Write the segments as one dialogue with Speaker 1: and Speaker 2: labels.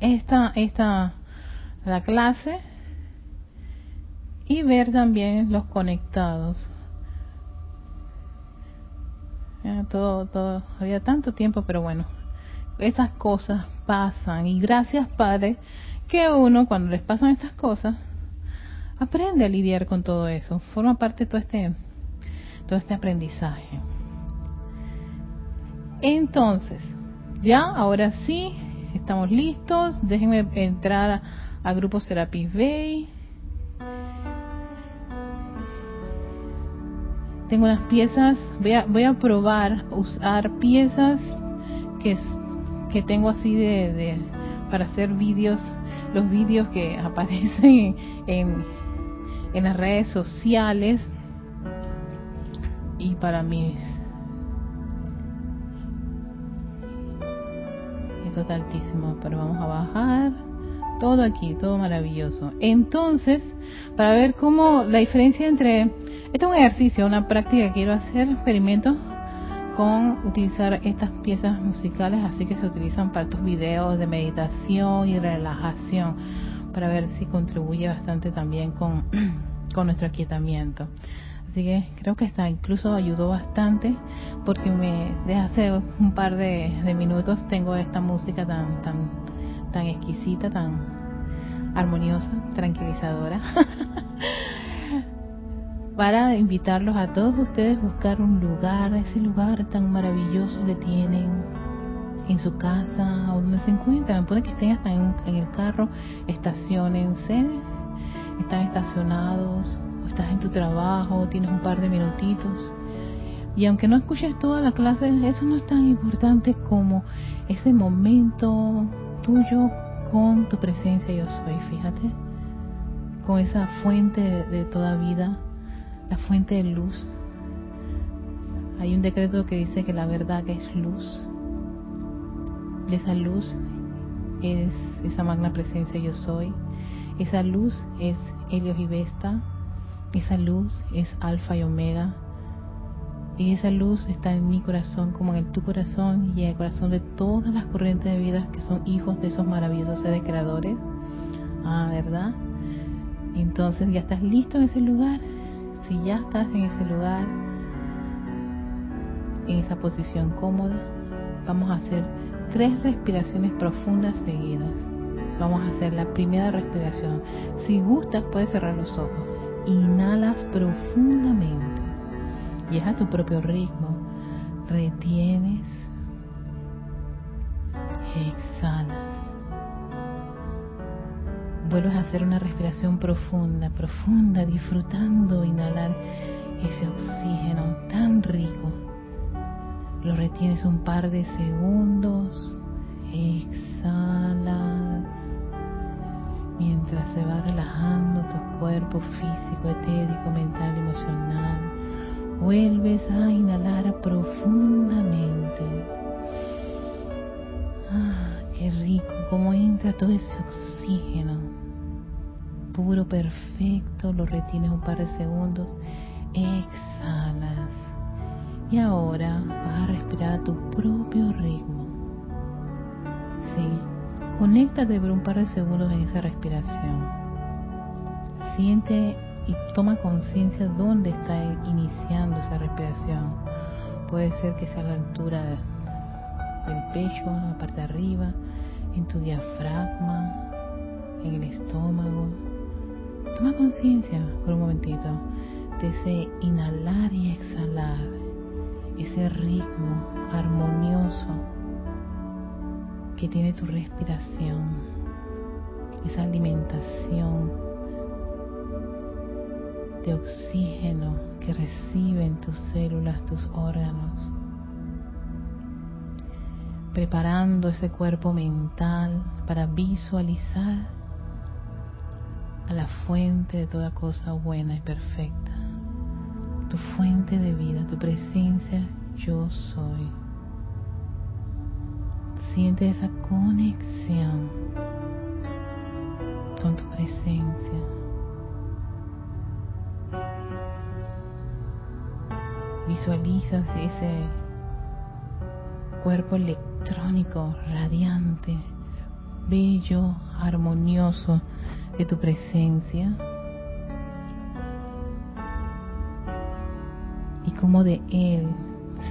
Speaker 1: esta, esta, la clase y ver también los conectados. todo, todo, había tanto tiempo, pero bueno, esas cosas pasan y gracias Padre que uno cuando les pasan estas cosas aprende a lidiar con todo eso, forma parte de todo este, todo este aprendizaje. Entonces, ya, ahora sí, estamos listos. Déjenme entrar a, Grupo Serapis Bay. Tengo unas piezas, voy a, voy a probar usar piezas que, que tengo así de, para hacer vídeos, los vídeos que aparecen en, en las redes sociales y para mis altísimo, pero vamos a bajar todo aquí, todo maravilloso. Entonces, para ver cómo la diferencia entre, este es un ejercicio, una práctica quiero hacer, experimento con utilizar estas piezas musicales, así que se utilizan para estos videos de meditación y relajación, para ver si contribuye bastante también con, con nuestro aquietamiento. Así que creo que esta incluso ayudó bastante porque me desde hace un par de, minutos tengo esta música tan tan tan exquisita, tan armoniosa, tranquilizadora. para invitarlos a todos ustedes a buscar un lugar, ese lugar tan maravilloso que tienen en su casa o donde se encuentran. Puede que estén hasta en, en el carro, estacionense, están estacionados estás en tu trabajo, tienes un par de minutitos. Y aunque no escuches toda la clase, eso no es tan importante como ese momento tuyo con tu presencia yo soy, fíjate, con esa fuente de, toda vida, la fuente de luz. Hay un decreto que dice que la verdad que es luz, y esa luz es esa magna presencia yo soy, esa luz es Helios y Vesta, esa luz es alfa y omega. Y esa luz está en mi corazón como en tu corazón y en el corazón de todas las corrientes de vida que son hijos de esos maravillosos seres creadores. Ah, ¿verdad? Entonces ya estás listo en ese lugar. Si ya estás en ese lugar, en esa posición cómoda, vamos a hacer tres respiraciones profundas seguidas. Vamos a hacer la primera respiración. Si gustas, puedes cerrar los ojos inhalas profundamente y es a tu propio ritmo. Retienes, exhalas. Vuelves a hacer una respiración profunda, profunda, disfrutando inhalar ese oxígeno tan rico. Lo retienes un par de segundos, exhalas mientras se va relajando tu cuerpo físico, etérico, mental, emocional. Vuelves a inhalar profundamente. Ah, qué rico, cómo entra todo ese oxígeno. Puro, perfecto, lo retienes un par de segundos, exhalas. Y ahora vas a respirar a tu propio ritmo. Sí, Conéctate por un par de segundos en esa respiración. Siente y toma conciencia dónde está iniciando esa respiración. Puede ser que sea a la altura del pecho, en la parte de arriba, en tu diafragma, en el estómago. Toma conciencia por un momentito de ese inhalar y exhalar, ese ritmo armonioso que tiene tu respiración, esa alimentación de oxígeno que reciben tus células, tus órganos, preparando ese cuerpo mental para visualizar a la fuente de toda cosa buena y perfecta, tu fuente de vida, tu presencia yo soy. Siente esa conexión con tu presencia. Visualizas ese cuerpo electrónico radiante, bello, armonioso de tu presencia. Y como de él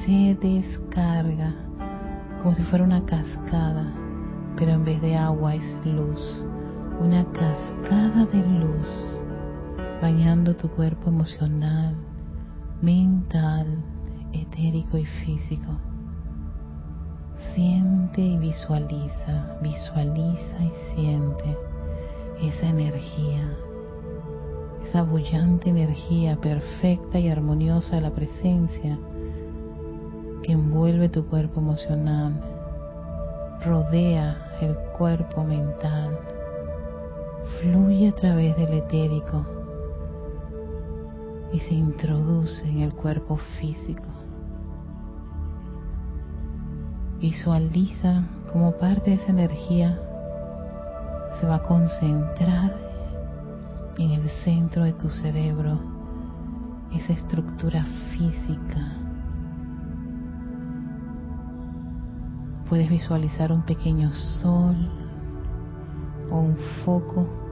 Speaker 1: se descarga como si fuera una cascada, pero en vez de agua es luz, una cascada de luz bañando tu cuerpo emocional, mental, etérico y físico. Siente y visualiza, visualiza y siente esa energía, esa bullante energía perfecta y armoniosa de la presencia que envuelve tu cuerpo emocional, rodea el cuerpo mental, fluye a través del etérico y se introduce en el cuerpo físico. Visualiza como parte de esa energía se va a concentrar en el centro de tu cerebro, esa estructura física. Puedes visualizar un pequeño sol o un foco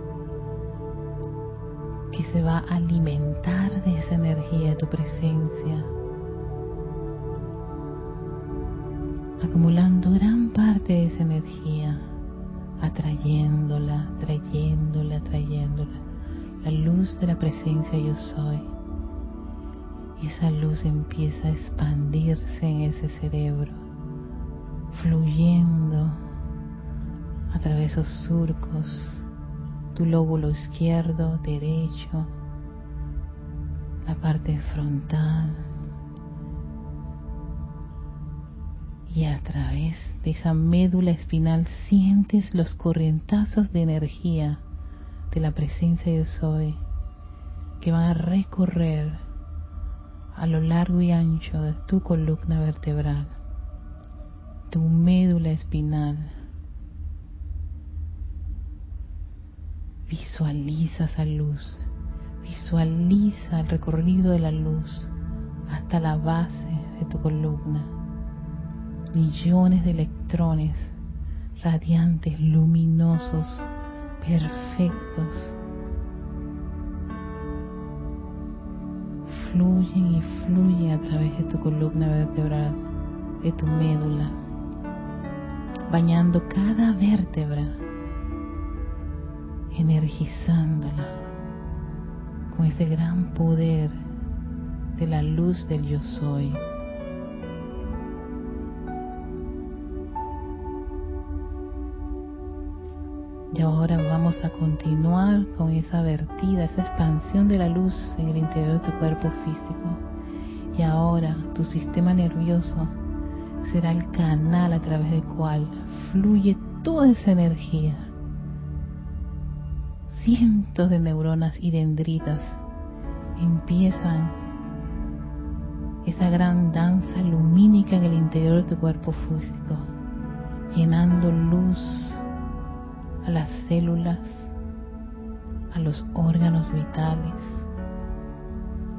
Speaker 1: que se va a alimentar de esa energía de tu presencia, acumulando gran parte de esa energía, atrayéndola, trayéndola, trayéndola, la luz de la presencia yo soy. Y esa luz empieza a expandirse en ese cerebro, fluyendo a través de esos surcos tu lóbulo izquierdo, derecho, la parte frontal. Y a través de esa médula espinal sientes los corrientazos de energía de la presencia de Soy que van a recorrer a lo largo y ancho de tu columna vertebral, tu médula espinal Visualiza esa luz, visualiza el recorrido de la luz hasta la base de tu columna. Millones de electrones radiantes, luminosos, perfectos. Fluyen y fluyen a través de tu columna vertebral, de tu médula, bañando cada vértebra energizándola con ese gran poder de la luz del yo soy. Y ahora vamos a continuar con esa vertida, esa expansión de la luz en el interior de tu cuerpo físico. Y ahora tu sistema nervioso será el canal a través del cual fluye toda esa energía cientos de neuronas y dendritas empiezan esa gran danza lumínica en el interior de tu cuerpo físico, llenando luz a las células, a los órganos vitales,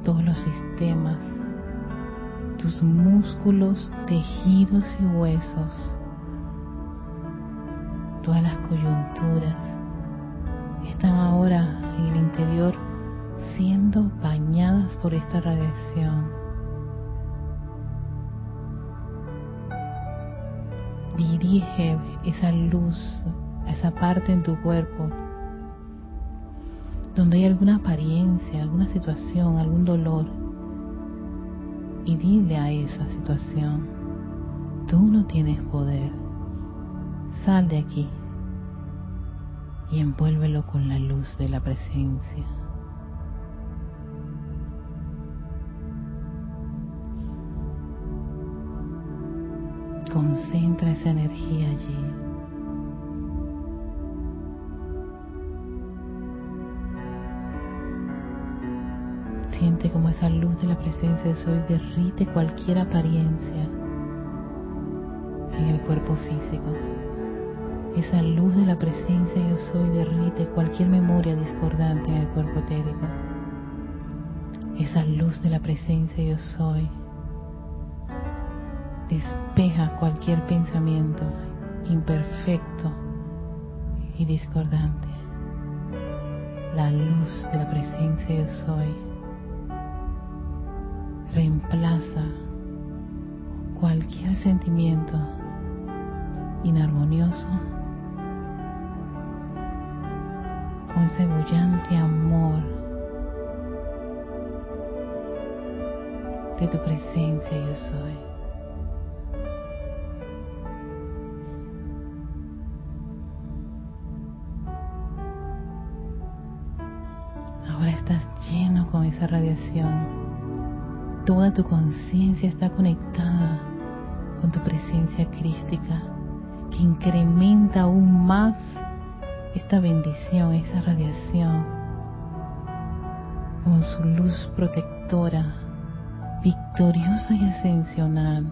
Speaker 1: todos los sistemas, tus músculos, tejidos y huesos, todas las coyunturas, están ahora en el interior siendo bañadas por esta radiación. Dirige esa luz a esa parte en tu cuerpo donde hay alguna apariencia, alguna situación, algún dolor. Y dile a esa situación, tú no tienes poder. Sal de aquí y envuélvelo con la luz de la presencia. Concentra esa energía allí. Siente como esa luz de la presencia de Soy derrite cualquier apariencia en el cuerpo físico. Esa luz de la presencia yo soy derrite cualquier memoria discordante en el cuerpo etérico. Esa luz de la presencia yo soy despeja cualquier pensamiento imperfecto y discordante. La luz de la presencia yo soy reemplaza cualquier sentimiento inarmonioso con ese bullante amor de tu presencia yo soy. Ahora estás lleno con esa radiación. Toda tu conciencia está conectada con tu presencia crística que incrementa aún más esta bendición, esa radiación con su luz protectora, victoriosa y ascensional,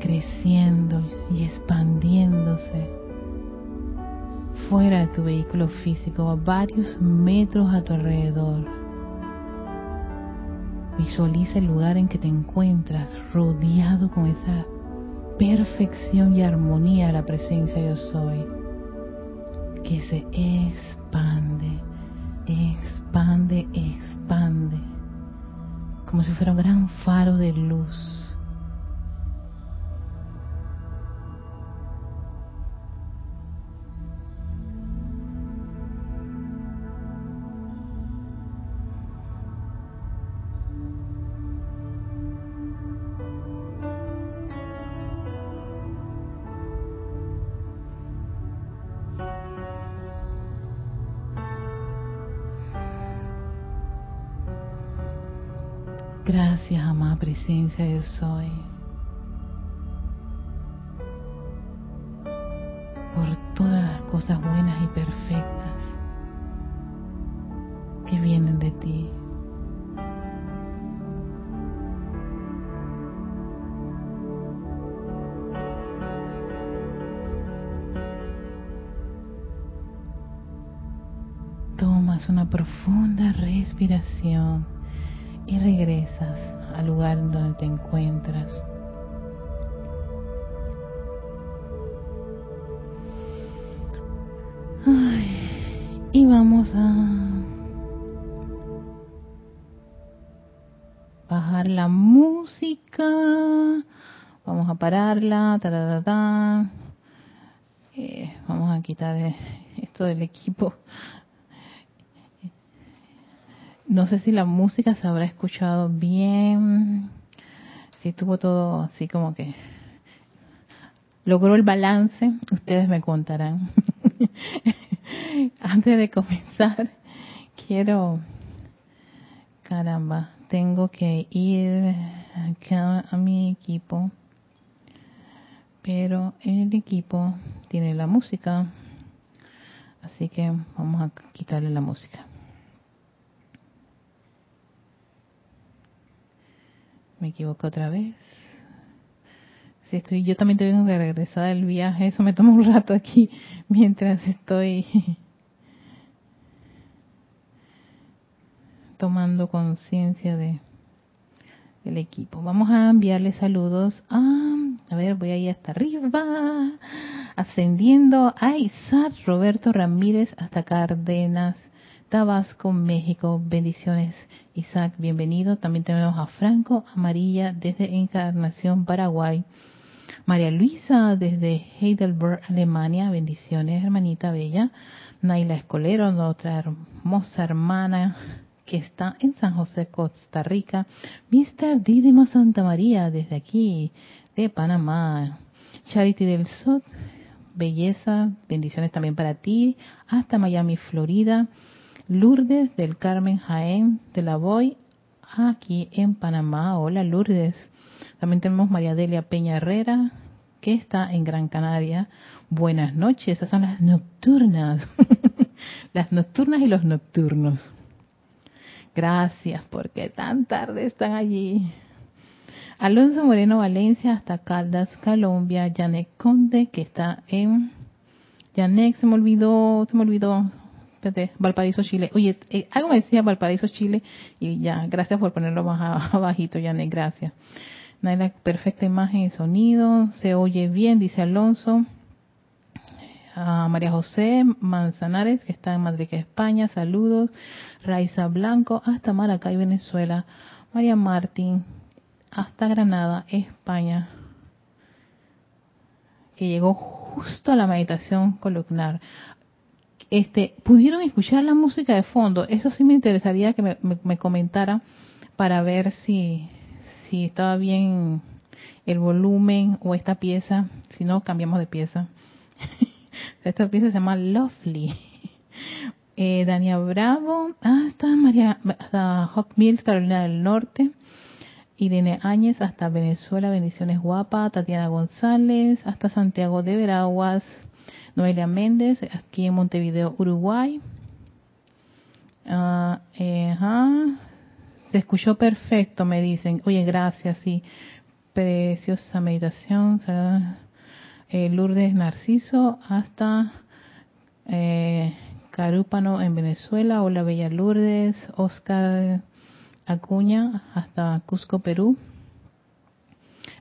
Speaker 1: creciendo y expandiéndose fuera de tu vehículo físico, a varios metros a tu alrededor. Visualiza el lugar en que te encuentras rodeado con esa perfección y armonía de la presencia yo soy, que se expande, expande, expande, como si fuera un gran faro de luz presencia, soy. Por todas las cosas buenas y perfectas que vienen de ti. Tomas una profunda respiración y regresas al lugar donde te encuentras. y vamos a bajar la música. Vamos a pararla. Eh, vamos a quitar esto del equipo no sé si la música se habrá escuchado bien, si tuvo todo así como que logró el balance, ustedes me contarán. Antes de comenzar, quiero, caramba, tengo que ir acá a mi equipo, pero el equipo tiene la música, así que vamos a quitarle la música. Me equivoco otra vez. Si estoy, yo también tengo que regresar del viaje. Eso me toma un rato aquí mientras estoy tomando conciencia de el equipo. Vamos a enviarle saludos a, a ver, voy ahí hasta arriba, ascendiendo a Isaac Roberto Ramírez hasta Cárdenas, Tabasco, México. Bendiciones, Isaac, bienvenido. También tenemos a Franco Amarilla desde Encarnación, Paraguay. María Luisa desde Heidelberg, Alemania. Bendiciones, hermanita bella. Naila Escolero, nuestra hermosa hermana que está en San José, Costa Rica. Mr. Didimo Santa María desde aquí, de Panamá. Charity del Sud, belleza, bendiciones también para ti. Hasta Miami, Florida. Lourdes del Carmen Jaén de la Voy, aquí en Panamá. Hola Lourdes. También tenemos María Delia Peña Herrera, que está en Gran Canaria. Buenas noches, esas son las nocturnas. las nocturnas y los nocturnos. Gracias, porque tan tarde están allí. Alonso Moreno Valencia hasta Caldas, Colombia. Janet Conde, que está en... Janet, se me olvidó, se me olvidó Valparaíso, Chile. Oye, eh, algo me decía Valparaíso, Chile, y ya, gracias por ponerlo más abajito, Janet, gracias. No hay la perfecta imagen y sonido, se oye bien, dice Alonso. a María José Manzanares, que está en Madrid, España, saludos. Raiza Blanco, hasta Maracay, Venezuela. María Martín, hasta Granada, España, que llegó justo a la meditación columnar. Este, ¿Pudieron escuchar la música de fondo? Eso sí me interesaría que me, me comentara para ver si, estaba bien el volumen o esta pieza. Si no, cambiamos de pieza. esta pieza se llama Lovely. Eh, Dania Bravo, hasta María, hasta Hawk Mills, Carolina del Norte. Irene Áñez, hasta Venezuela, bendiciones guapa. Tatiana González, hasta Santiago de Veraguas. Noelia Méndez, aquí en Montevideo, Uruguay. Uh, eh, se escuchó perfecto, me dicen. Oye, gracias, sí. Preciosa meditación. Eh, Lourdes Narciso hasta eh, Carúpano en Venezuela. Hola, Bella Lourdes. Oscar Acuña hasta Cusco, Perú.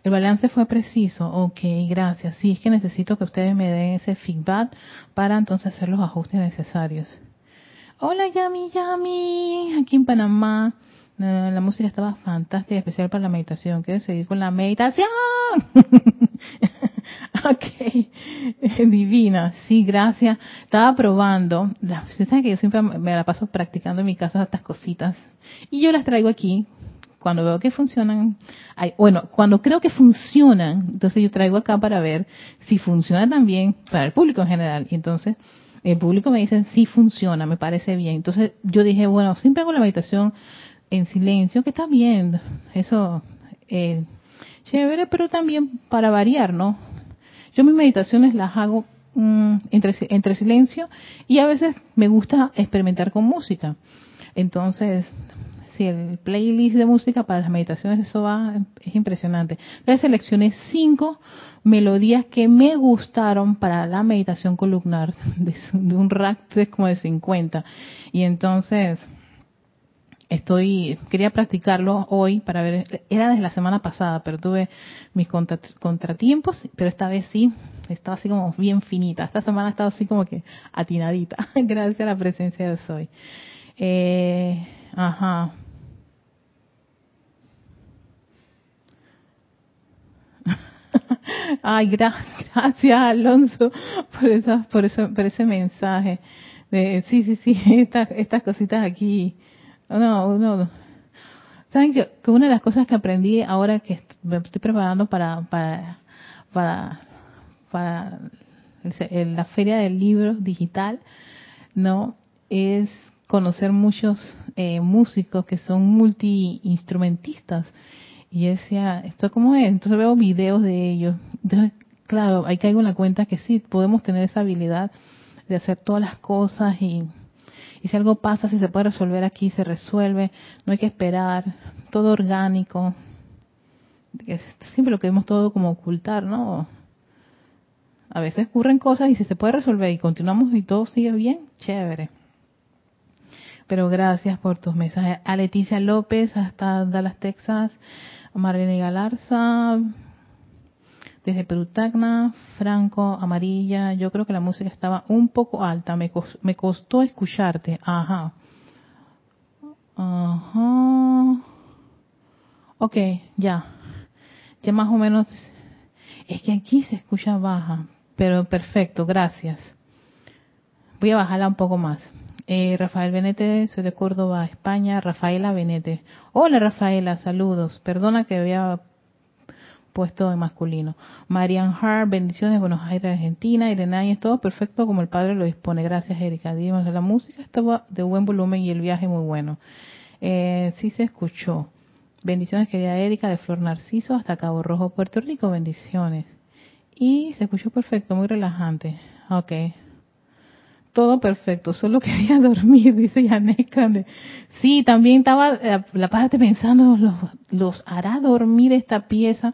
Speaker 1: El balance fue preciso. Ok, gracias. Sí, es que necesito que ustedes me den ese feedback para entonces hacer los ajustes necesarios. Hola, Yami, Yami. Aquí en Panamá. Eh, la música estaba fantástica, especial para la meditación. Quiero seguir con la meditación. ok, divina, sí, gracias. Estaba probando, ustedes saben que yo siempre me la paso practicando en mi casa estas cositas y yo las traigo aquí. Cuando veo que funcionan, bueno, cuando creo que funcionan, entonces yo traigo acá para ver si funciona también para el público en general. Y entonces el público me dice, sí funciona, me parece bien. Entonces yo dije, bueno, siempre hago la meditación en silencio, que está bien, eso eh, chévere, pero también para variar, ¿no? Yo mis meditaciones las hago mm, entre silencio y a veces me gusta experimentar con música. Entonces, si el playlist de música para las meditaciones, eso va, es impresionante. Entonces seleccioné cinco melodías que me gustaron para la meditación columnar de, un rack de como de 50. Y entonces, estoy quería practicarlo hoy para ver era desde la semana pasada pero tuve mis contratiempos pero esta vez sí estaba así como bien finita esta semana ha estado así como que atinadita gracias a la presencia de hoy eh, ajá Ay, gracias, Alonso por esa, por eso, por ese mensaje. De, sí, sí, sí, estas, estas cositas aquí no, no. Saben que, una de las cosas que aprendí ahora que me estoy preparando para para para, para la feria del libro digital, no, es conocer muchos eh, músicos que son multi-instrumentistas. Y decía, ¿esto cómo es? Entonces veo videos de ellos. Entonces, claro, ahí caigo en la cuenta que sí, podemos tener esa habilidad de hacer todas las cosas y y si algo pasa, si se puede resolver aquí, se resuelve, no hay que esperar, todo orgánico. Siempre lo queremos todo como ocultar, ¿no? A veces ocurren cosas y si se puede resolver y continuamos y todo sigue bien, chévere. Pero gracias por tus mensajes. A Leticia López, hasta Dallas, Texas. Marlene Galarza, desde Perú Franco, Amarilla, yo creo que la música estaba un poco alta, me, me costó escucharte, ajá. Ajá. Ok, ya. Ya más o menos, es que aquí se escucha baja, pero perfecto, gracias. Voy a bajarla un poco más. Eh, Rafael Benete, soy de Córdoba, España. Rafaela Benete. Hola Rafaela, saludos. Perdona que había puesto en masculino. Marian Hart, bendiciones, Buenos Aires, Argentina. Irene es todo perfecto como el Padre lo dispone. Gracias, Erika. Dimos la música estaba de buen volumen y el viaje muy bueno. Eh, sí se escuchó. Bendiciones, querida Erika, de Flor Narciso hasta Cabo Rojo, Puerto Rico. Bendiciones. Y se escuchó perfecto, muy relajante. Ok. Todo perfecto, solo quería dormir, dice Yaneca. Sí, también estaba eh, la parte pensando, los, hará dormir esta pieza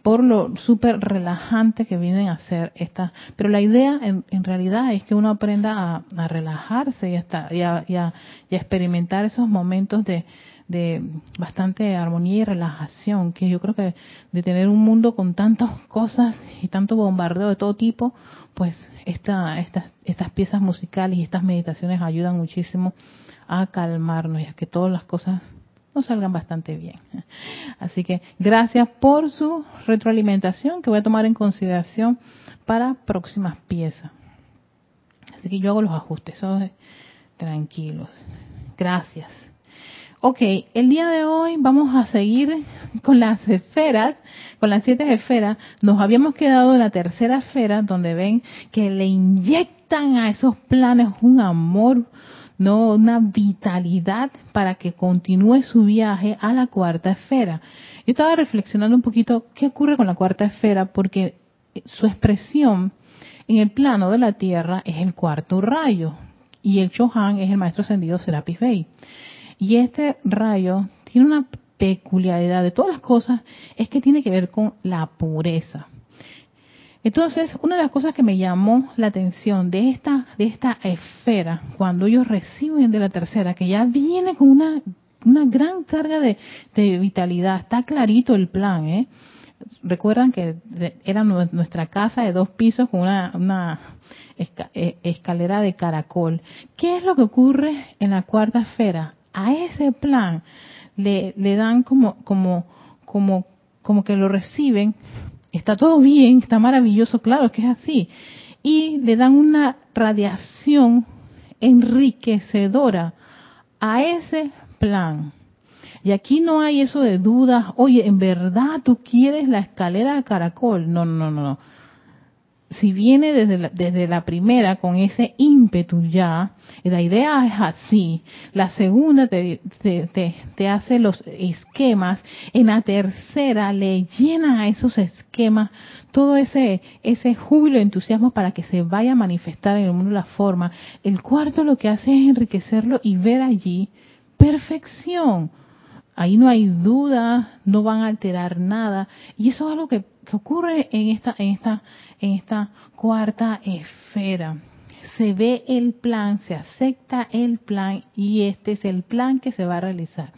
Speaker 1: por lo súper relajante que vienen a ser estas. Pero la idea en, realidad es que uno aprenda a, relajarse y, hasta, y, a, experimentar esos momentos de, de bastante armonía y relajación, que yo creo que de tener un mundo con tantas cosas y tanto bombardeo de todo tipo, pues esta, estas, estas piezas musicales y estas meditaciones ayudan muchísimo a calmarnos y a que todas las cosas nos salgan bastante bien. Así que gracias por su retroalimentación que voy a tomar en consideración para próximas piezas. Así que yo hago los ajustes, tranquilos. Gracias. Ok, el día de hoy vamos a seguir con las esferas, con las siete esferas. Nos habíamos quedado en la tercera esfera donde ven que le inyectan a esos planes un amor, no una vitalidad para que continúe su viaje a la cuarta esfera. Yo estaba reflexionando un poquito qué ocurre con la cuarta esfera porque su expresión en el plano de la Tierra es el cuarto rayo y el Chohan es el maestro ascendido Serapis Bey. Y este rayo tiene una peculiaridad de todas las cosas, es que tiene que ver con la pureza. Entonces, una de las cosas que me llamó la atención de esta, de esta esfera, cuando ellos reciben de la tercera, que ya viene con una, una gran carga de, vitalidad, está clarito el plan, ¿eh? Recuerdan que era nuestra casa de dos pisos con una, eh, escalera de caracol. ¿Qué es lo que ocurre en la cuarta esfera? A ese plan le, le dan como, como, como, como que lo reciben está todo bien, está maravilloso, claro que es así. Y le dan una radiación enriquecedora a ese plan. Y aquí no hay eso de dudas, oye, ¿en verdad tú quieres la escalera de caracol? No, no, no, no si viene desde la, desde la primera con ese ímpetu ya, la idea es así, la segunda te, te, te, hace los esquemas, en la tercera le llena a esos esquemas todo ese, ese júbilo, entusiasmo para que se vaya a manifestar en el mundo la forma. El cuarto lo que hace es enriquecerlo y ver allí perfección. Ahí no hay duda, no van a alterar nada. Y eso es algo que, que ocurre en esta, en esta en esta cuarta esfera. Se ve el plan, se acepta el plan y este es el plan que se va a realizar.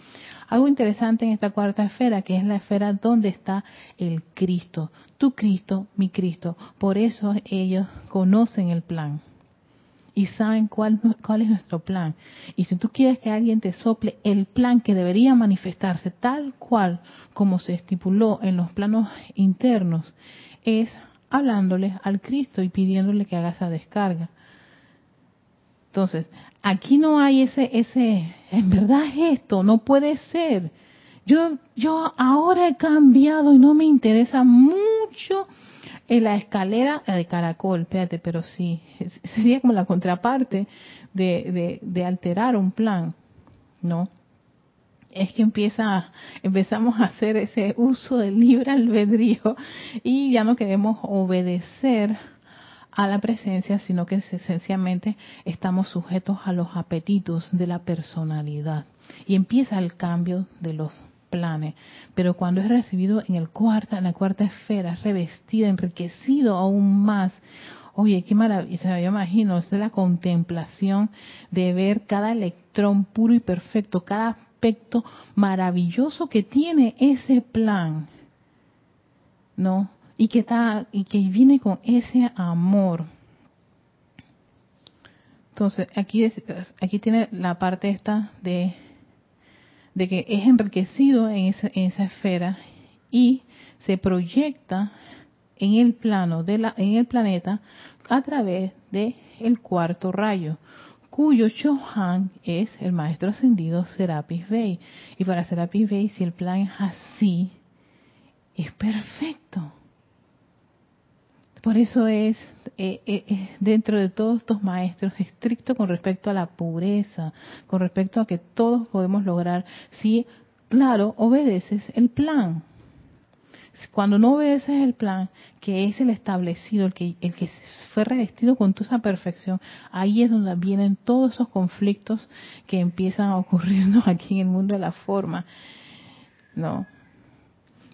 Speaker 1: Algo interesante en esta cuarta esfera, que es la esfera donde está el Cristo, tu Cristo, mi Cristo. Por eso ellos conocen el plan y saben cuál, cuál es nuestro plan. Y si tú quieres que alguien te sople el plan que debería manifestarse tal cual como se estipuló en los planos internos, es hablándole al Cristo y pidiéndole que haga esa descarga. Entonces, aquí no hay ese, ese, en verdad es esto, no puede ser. Yo, yo ahora he cambiado y no me interesa mucho en la escalera de caracol, espérate, pero sí, sería como la contraparte de, de, de alterar un plan, ¿no? Es que empieza, empezamos a hacer ese uso del libre albedrío y ya no queremos obedecer a la presencia, sino que esencialmente estamos sujetos a los apetitos de la personalidad. Y empieza el cambio de los planes. Pero cuando es recibido en el cuarta, en la cuarta esfera, revestida, enriquecido aún más, Oye, qué maravilla, yo imagino, es la contemplación de ver cada electrón puro y perfecto, cada aspecto maravilloso que tiene ese plan, ¿no? Y que está y que viene con ese amor. Entonces, aquí aquí tiene la parte esta de de que es enriquecido en esa, en esa esfera y se proyecta en el plano de la en el planeta a través de el cuarto rayo cuyo Chohan es el maestro ascendido Serapis Bey. Y para Serapis Bey, si el plan es así, es perfecto. Por eso es eh, eh, dentro de todos estos maestros estricto con respecto a la pureza, con respecto a que todos podemos lograr si, claro, obedeces el plan. Cuando no obedeces el plan, que es el establecido, el que, el que fue revestido con toda esa perfección, ahí es donde vienen todos esos conflictos que empiezan a ocurrirnos aquí en el mundo de la forma. ¿No?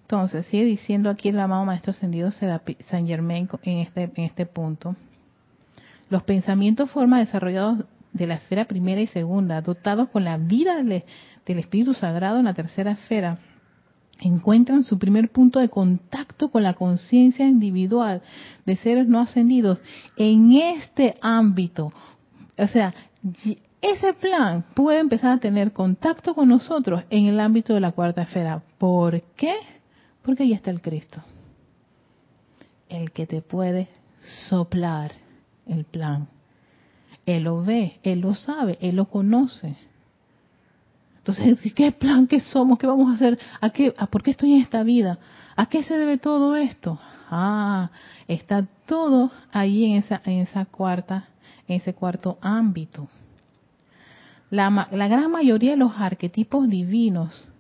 Speaker 1: Entonces, sigue diciendo aquí el amado Maestro Ascendido San Germain en este, en este punto. Los pensamientos forma desarrollados de la esfera primera y segunda, dotados con la vida del, del Espíritu Sagrado en la tercera esfera, encuentran su primer punto de contacto con la conciencia individual de seres no ascendidos en este ámbito. O sea, ese plan puede empezar a tener contacto con nosotros en el ámbito de la cuarta esfera. ¿Por qué? Porque ahí está el Cristo. El que te puede soplar el plan. Él lo ve, Él lo sabe, Él lo conoce. Entonces, ¿qué plan que somos? ¿Qué vamos a hacer? ¿A qué, ¿Por qué estoy en esta vida? ¿A qué se debe todo esto? Ah, está todo ahí en esa, en esa cuarta, en ese cuarto ámbito. La, la gran mayoría de los arquetipos divinos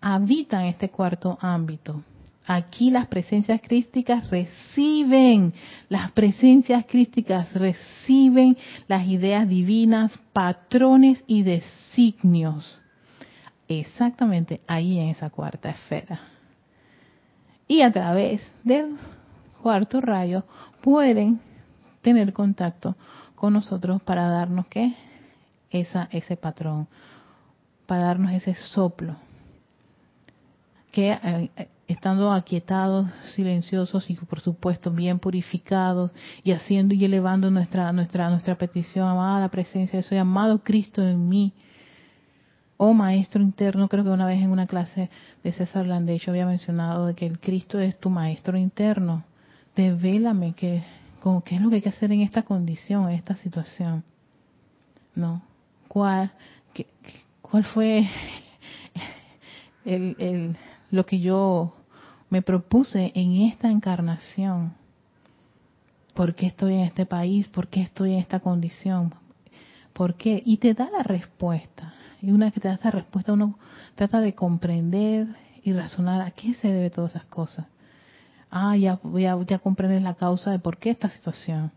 Speaker 1: habitan este cuarto ámbito. Aquí las presencias crísticas reciben, las presencias crísticas reciben las ideas divinas, patrones y designios. Exactamente ahí en esa cuarta esfera. Y a través del cuarto rayo pueden tener contacto con nosotros para darnos qué? Esa, ese patrón, para darnos ese soplo. Que eh, estando aquietados, silenciosos y por supuesto bien purificados y haciendo y elevando nuestra nuestra nuestra petición amada presencia de soy amado Cristo en mí. Oh maestro interno, creo que una vez en una clase de César Landé yo había mencionado de que el Cristo es tu maestro interno. Devélame que como qué es lo que hay que hacer en esta condición, en esta situación. ¿No? ¿Cuál cuál fue el lo que yo me propuse en esta encarnación. ¿Por qué estoy en este país? ¿Por qué estoy en esta condición? ¿Por qué? Y te da la respuesta. Y una vez que te da esa respuesta, uno trata de comprender y razonar a qué se debe todas esas cosas. Ah, ya voy a, ya comprender la causa de por qué esta situación.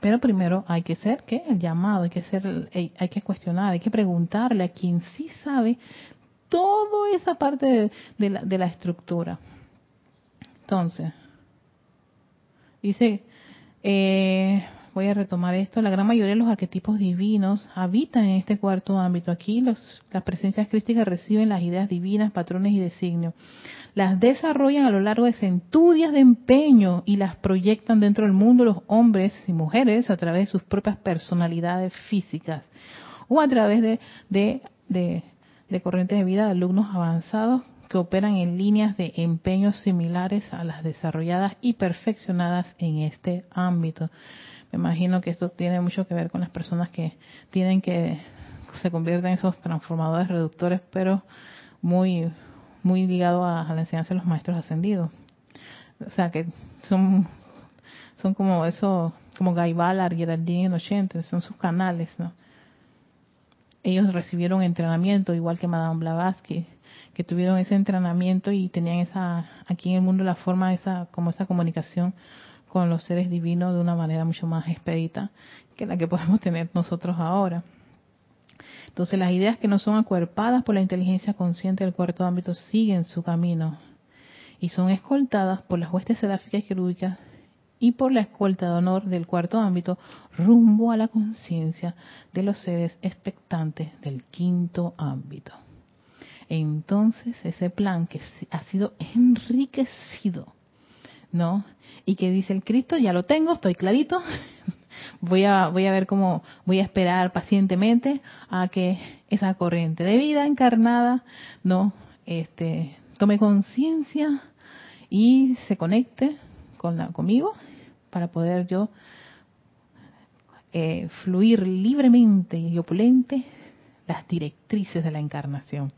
Speaker 1: Pero primero hay que ser, ¿qué? El llamado, hay que ser, hay que cuestionar, hay que preguntarle a quien sí sabe toda esa parte de, la, de la estructura. Entonces, dice, eh, voy a retomar esto, la gran mayoría de los arquetipos divinos habitan en este cuarto ámbito. Aquí las presencias crísticas reciben las ideas divinas, patrones y designios. Las desarrollan a lo largo de centurias de empeño y las proyectan dentro del mundo los hombres y mujeres a través de sus propias personalidades físicas o a través de, de, de de corrientes de vida de alumnos avanzados que operan en líneas de empeños similares a las desarrolladas y perfeccionadas en este ámbito. Me imagino que esto tiene mucho que ver con las personas que tienen que se convierten en esos transformadores reductores, pero muy muy ligado a, la enseñanza de los maestros ascendidos. O sea que son son como eso, como Guy Ballard, Geraldine 80, son sus canales, ¿no? ellos recibieron entrenamiento, igual que Madame Blavatsky, que tuvieron ese entrenamiento y tenían esa, aquí en el mundo la forma, esa, como esa comunicación con los seres divinos de una manera mucho más expedita que la que podemos tener nosotros ahora. Entonces las ideas que no son acuerpadas por la inteligencia consciente del cuarto ámbito siguen su camino y son escoltadas por las huestes seráficas y querúbicas y por la escolta de honor del cuarto ámbito rumbo a la conciencia de los seres expectantes del quinto ámbito. Entonces ese plan que ha sido enriquecido, ¿no? Y que dice el Cristo, ya lo tengo, estoy clarito, voy a, voy a ver cómo, voy a esperar pacientemente a que esa corriente de vida encarnada, ¿no? Este, tome conciencia y se conecte con la, conmigo para poder yo eh, fluir libremente y opulente las directrices de la encarnación.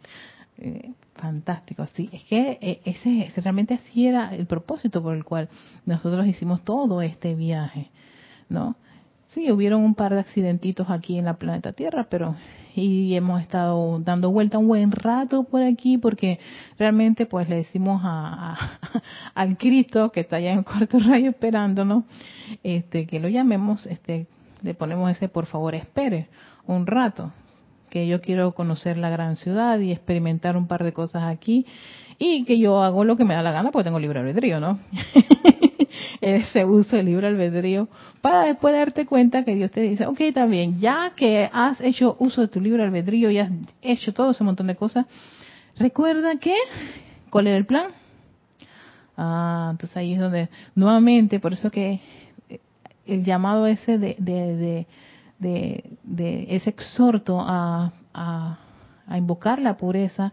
Speaker 1: Eh, fantástico, sí. Es que eh, ese, realmente así era el propósito por el cual nosotros hicimos todo este viaje, ¿no? Sí, hubieron un par de accidentitos aquí en la planeta Tierra, pero y hemos estado dando vuelta un buen rato por aquí porque realmente pues le decimos a, al Cristo que está allá en el cuarto rayo esperándonos, este, que lo llamemos, este, le ponemos ese por favor espere un rato. Que yo quiero conocer la gran ciudad y experimentar un par de cosas aquí y que yo hago lo que me da la gana porque tengo libre albedrío, ¿no? Ese uso del libre albedrío para después darte cuenta que Dios te dice, ok, bien, ya que has hecho uso de tu libre albedrío y has hecho todo ese montón de cosas, recuerda que, ¿cuál era el plan? Ah, entonces ahí es donde, nuevamente, por eso que el llamado ese de, de, de ese exhorto a, a, invocar la pureza,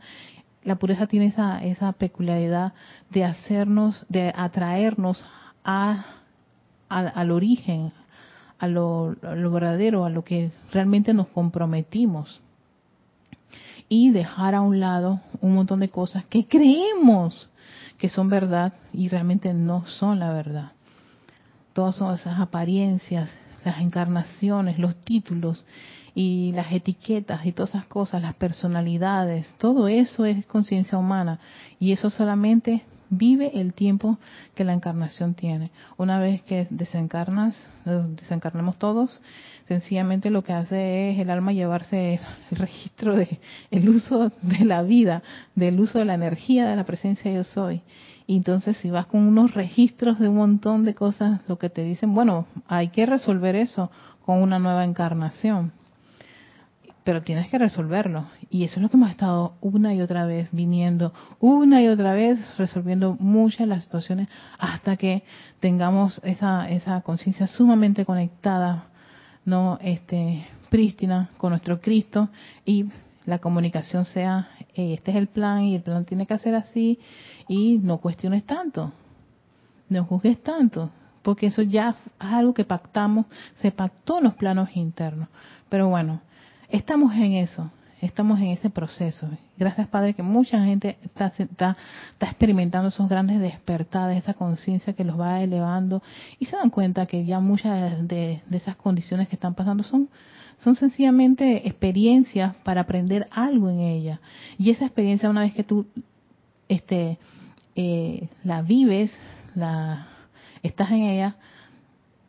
Speaker 1: la pureza tiene esa, esa peculiaridad de hacernos, de atraernos a, al origen, a lo, a lo verdadero, a lo que realmente nos comprometimos y dejar a un lado un montón de cosas que creemos que son verdad y realmente no son la verdad. Todas son esas apariencias, las encarnaciones, los títulos y las etiquetas y todas esas cosas, las personalidades, todo eso es conciencia humana y eso solamente vive el tiempo que la encarnación tiene. Una vez que desencarnas, desencarnemos todos, sencillamente lo que hace es el alma llevarse el registro de uso de la vida, del uso de la energía de la presencia yo soy. Y entonces si vas con unos registros de un montón de cosas, lo que te dicen, bueno, hay que resolver eso con una nueva encarnación. Pero tienes que resolverlo. Y eso es lo que hemos estado una y otra vez viniendo, una y otra vez resolviendo muchas de las situaciones hasta que tengamos esa, esa conciencia sumamente conectada, no este, prístina con nuestro Cristo y la comunicación sea, este es el plan y el plan tiene que ser así y no cuestiones tanto, no juzgues tanto, porque eso ya es algo que pactamos, se pactó en los planos internos. Pero bueno, estamos en eso, estamos en ese proceso. Gracias Padre que mucha gente está, está, experimentando esos grandes despertadas, esa conciencia que los va elevando y se dan cuenta que ya muchas de, esas condiciones que están pasando son son sencillamente experiencias para aprender algo en ella. Y esa experiencia, una vez que tú este, eh, la vives, la estás en ella,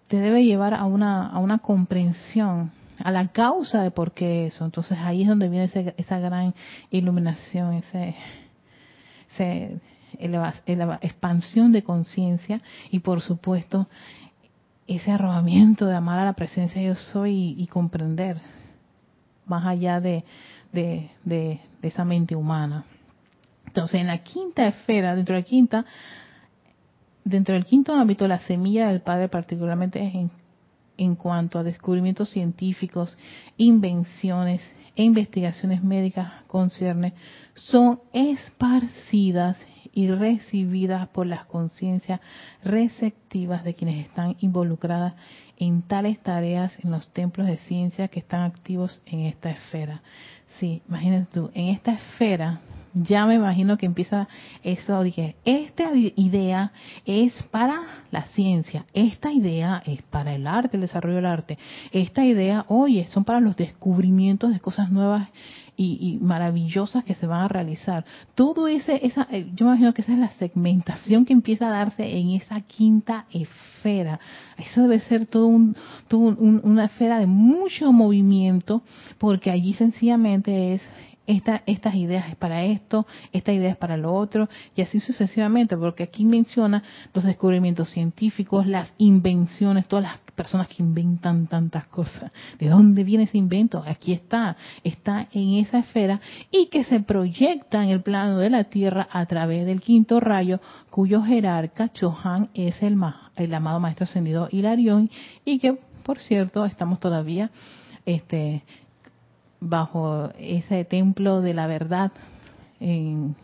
Speaker 1: te debe llevar a una, a una comprensión, a la causa de por qué eso. Entonces ahí es donde viene esa gran iluminación, ese, ese expansión de conciencia y por supuesto ese arrobamiento de amar a la presencia yo soy y, comprender más allá de, de, de, esa mente humana. Entonces, en la quinta esfera, dentro de la quinta, dentro del quinto ámbito, la semilla del Padre particularmente es en, en cuanto a descubrimientos científicos, invenciones e investigaciones médicas concierne, son esparcidas y recibidas por las conciencias receptivas de quienes están involucradas en tales tareas en los templos de ciencia que están activos en esta esfera. Sí, imagínate tú, en esta esfera ya me imagino que empieza eso, dije, esta idea es para la ciencia, esta idea es para el arte, el desarrollo del arte, esta idea, oye, son para los descubrimientos de cosas nuevas y, maravillosas que se van a realizar. Todo ese, esa, eh, yo me imagino que esa es la segmentación que empieza a darse en esa quinta esfera. Eso debe ser todo, un, una esfera de mucho movimiento, porque allí sencillamente es esta, estas ideas es para esto, esta idea es para lo otro, y así sucesivamente, porque aquí menciona los descubrimientos científicos, las invenciones, todas las personas que inventan tantas cosas. ¿De dónde viene ese invento? Aquí está, está en esa esfera y que se proyecta en el plano de la Tierra a través del quinto rayo, cuyo jerarca Chohan es el, el amado Maestro Ascendido Hilarión, y que, por cierto, estamos todavía este, bajo ese templo de la verdad en,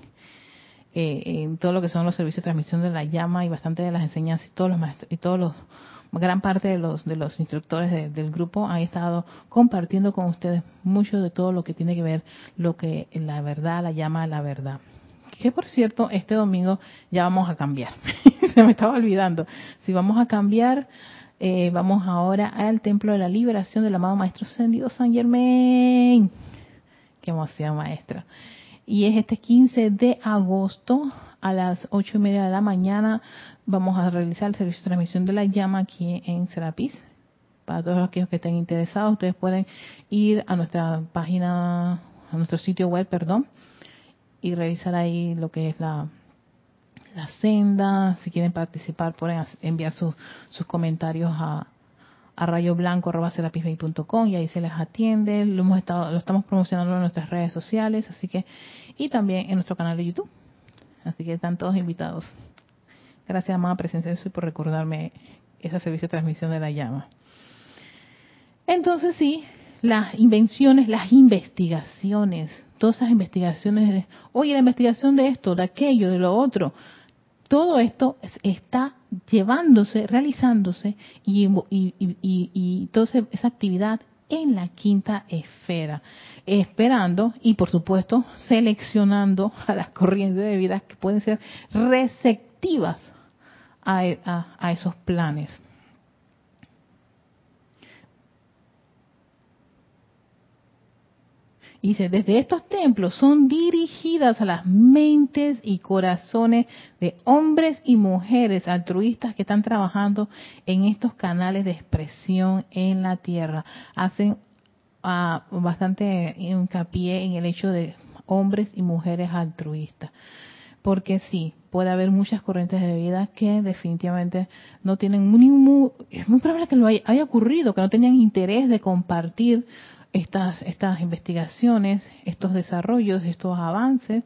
Speaker 1: eh, todo lo que son los servicios de transmisión de la llama y bastante de las enseñanzas y todos los y todos los gran parte de los de los instructores del grupo han estado compartiendo con ustedes mucho de todo lo que tiene que ver lo que la verdad la llama la verdad. Que por cierto este domingo ya vamos a cambiar. Se me estaba olvidando. Si vamos a cambiar eh, vamos ahora al Templo de la Liberación del amado Maestro Sendido San Germain. Qué emoción, maestro. Y es este 15 de agosto a las ocho y media de la mañana. Vamos a realizar el servicio de transmisión de la llama aquí en Serapis, para todos aquellos que estén interesados, ustedes pueden ir a nuestra página, a nuestro sitio web, perdón, y revisar ahí lo que es la, la senda. Si quieren participar, pueden enviar sus, sus comentarios a, a rayoblanco.com y ahí se les atiende. Lo, hemos estado, lo estamos promocionando en nuestras redes sociales, así que y también en nuestro canal de YouTube. Así que están todos invitados. Gracias, amada presencia y por recordarme ese servicio de transmisión de la llama. Entonces sí, las invenciones, las investigaciones, todas esas investigaciones, de, oye, la investigación de esto, de aquello, de lo otro, todo esto está llevándose, realizándose y, y, y, toda esa actividad en la quinta esfera, esperando y por supuesto seleccionando a las corrientes de vida que pueden ser receptivas a, a esos planes. Dice, desde estos templos son dirigidas a las mentes y corazones de hombres y mujeres altruistas que están trabajando en estos canales de expresión en la tierra. Hacen ah, bastante hincapié en el hecho de hombres y mujeres altruistas. Porque sí, puede haber muchas corrientes de vida que definitivamente no tienen ningún... Es muy probable que lo haya, haya ocurrido, que no tenían interés de compartir estas, estas investigaciones, estos desarrollos, estos avances,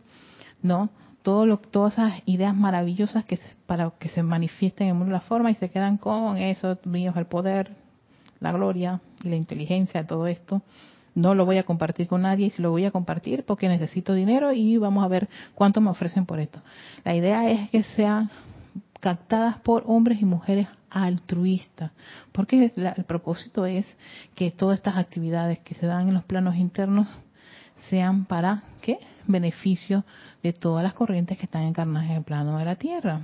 Speaker 1: ¿no? Todo lo, todas esas ideas maravillosas que para que se manifiesten en la forma y se quedan con eso, míos el poder, la gloria y la inteligencia, todo esto. No lo voy a compartir con nadie, si lo voy a compartir porque necesito dinero y vamos a ver cuánto me ofrecen por esto. La idea es que sean captadas por hombres y mujeres altruistas, porque el propósito es que todas estas actividades que se dan en los planos internos sean para qué beneficio de todas las corrientes que están encarnadas en el plano de la Tierra.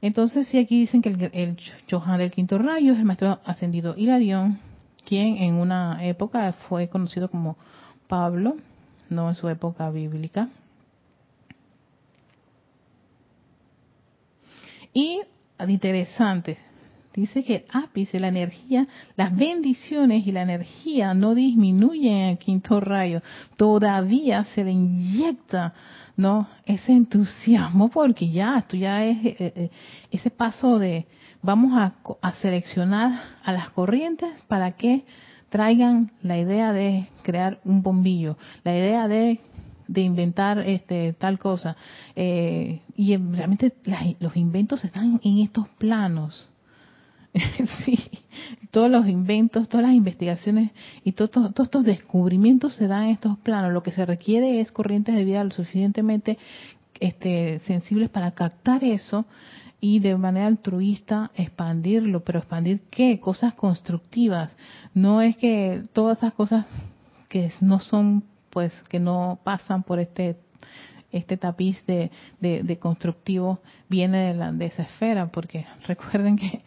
Speaker 1: Entonces, si aquí dicen que el, el del quinto rayo es el maestro ascendido Hilarión, quien en una época fue conocido como Pablo, no en su época bíblica, Y interesante, dice que el ápice, la energía, las bendiciones y la energía no disminuyen en el quinto rayo, todavía se le inyecta no ese entusiasmo porque ya esto ya es eh, eh, ese paso de vamos a, a seleccionar a las corrientes para que traigan la idea de crear un bombillo, la idea de de inventar este tal cosa. Eh, y realmente los inventos están en estos planos. Sí todos los inventos todas las investigaciones y todos estos descubrimientos se dan en estos planos. Lo que se requiere es corrientes de vida lo suficientemente este sensibles para captar eso y de manera altruista expandirlo. Pero expandir qué cosas constructivas. No es que todas esas cosas que no son pues que no pasan por este este tapiz de, constructivo viene de, la, de esa esfera, porque recuerden que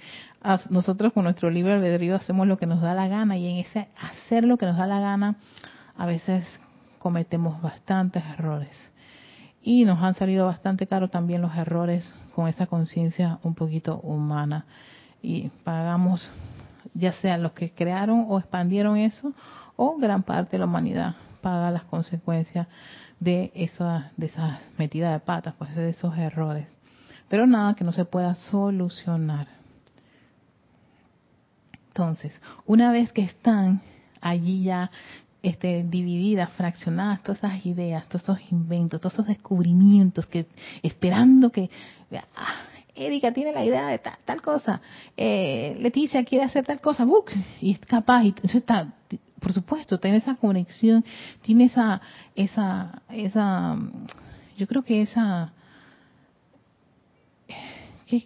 Speaker 1: nosotros con nuestro libre albedrío hacemos lo que nos da la gana y en ese hacer lo que nos da la gana a veces cometemos bastantes errores. Y nos han salido bastante caro también los errores con esa conciencia un poquito humana. Y pagamos ya sea los que crearon o expandieron eso o gran parte de la humanidad paga las consecuencias de esa, de esas metidas de patas, pues de esos errores. Pero nada que no se pueda solucionar. Entonces, una vez que están allí ya este, divididas, fraccionadas todas esas ideas, todos esos inventos, todos esos descubrimientos, que esperando que ah, Erika tiene la idea de tal, cosa, eh, Leticia quiere hacer tal cosa, y es capaz, y eso está por supuesto, tiene esa conexión, tiene esa, esa, esa, yo creo que esa,